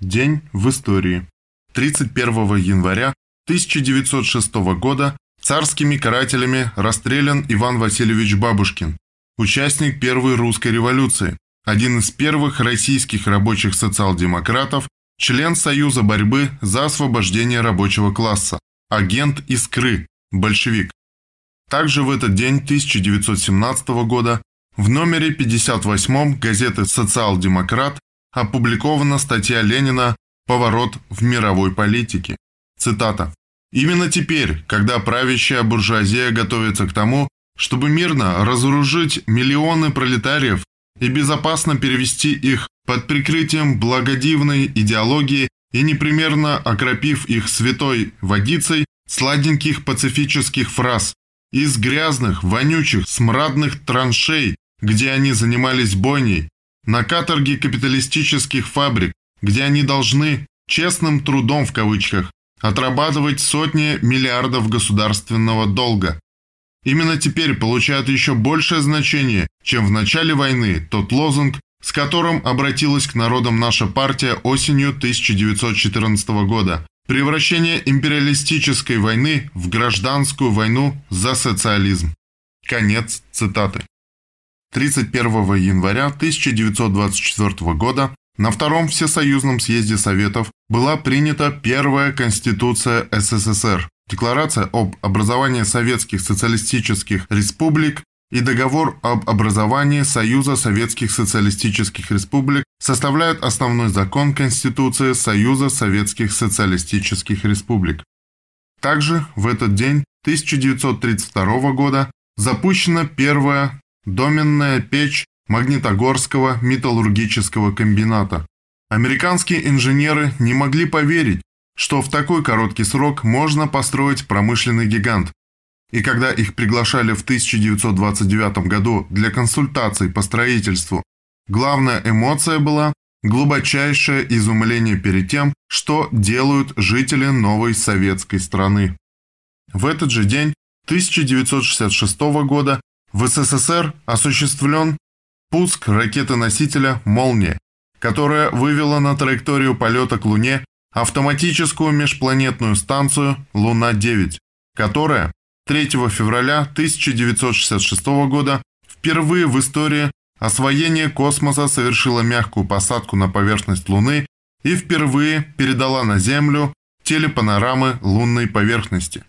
День в истории. 31 января 1906 года царскими карателями расстрелян Иван Васильевич Бабушкин, участник Первой русской революции, один из первых российских рабочих социал-демократов, член Союза борьбы за освобождение рабочего класса, агент Искры, большевик. Также в этот день 1917 года в номере 58 газеты «Социал-демократ» опубликована статья Ленина «Поворот в мировой политике». Цитата. «Именно теперь, когда правящая буржуазия готовится к тому, чтобы мирно разоружить миллионы пролетариев и безопасно перевести их под прикрытием благодивной идеологии и непремерно окропив их святой водицей сладеньких пацифических фраз из грязных, вонючих, смрадных траншей, где они занимались бойней, на каторге капиталистических фабрик, где они должны «честным трудом» в кавычках отрабатывать сотни миллиардов государственного долга. Именно теперь получает еще большее значение, чем в начале войны тот лозунг, с которым обратилась к народам наша партия осенью 1914 года «Превращение империалистической войны в гражданскую войну за социализм». Конец цитаты. 31 января 1924 года на Втором Всесоюзном съезде Советов была принята первая Конституция СССР, Декларация об образовании Советских Социалистических Республик и Договор об образовании Союза Советских Социалистических Республик составляют основной закон Конституции Союза Советских Социалистических Республик. Также в этот день 1932 года запущена первая доменная печь Магнитогорского металлургического комбината. Американские инженеры не могли поверить, что в такой короткий срок можно построить промышленный гигант. И когда их приглашали в 1929 году для консультаций по строительству, главная эмоция была глубочайшее изумление перед тем, что делают жители новой советской страны. В этот же день 1966 года в СССР осуществлен пуск ракеты-носителя «Молния», которая вывела на траекторию полета к Луне автоматическую межпланетную станцию «Луна-9», которая 3 февраля 1966 года впервые в истории освоения космоса совершила мягкую посадку на поверхность Луны и впервые передала на Землю телепанорамы лунной поверхности.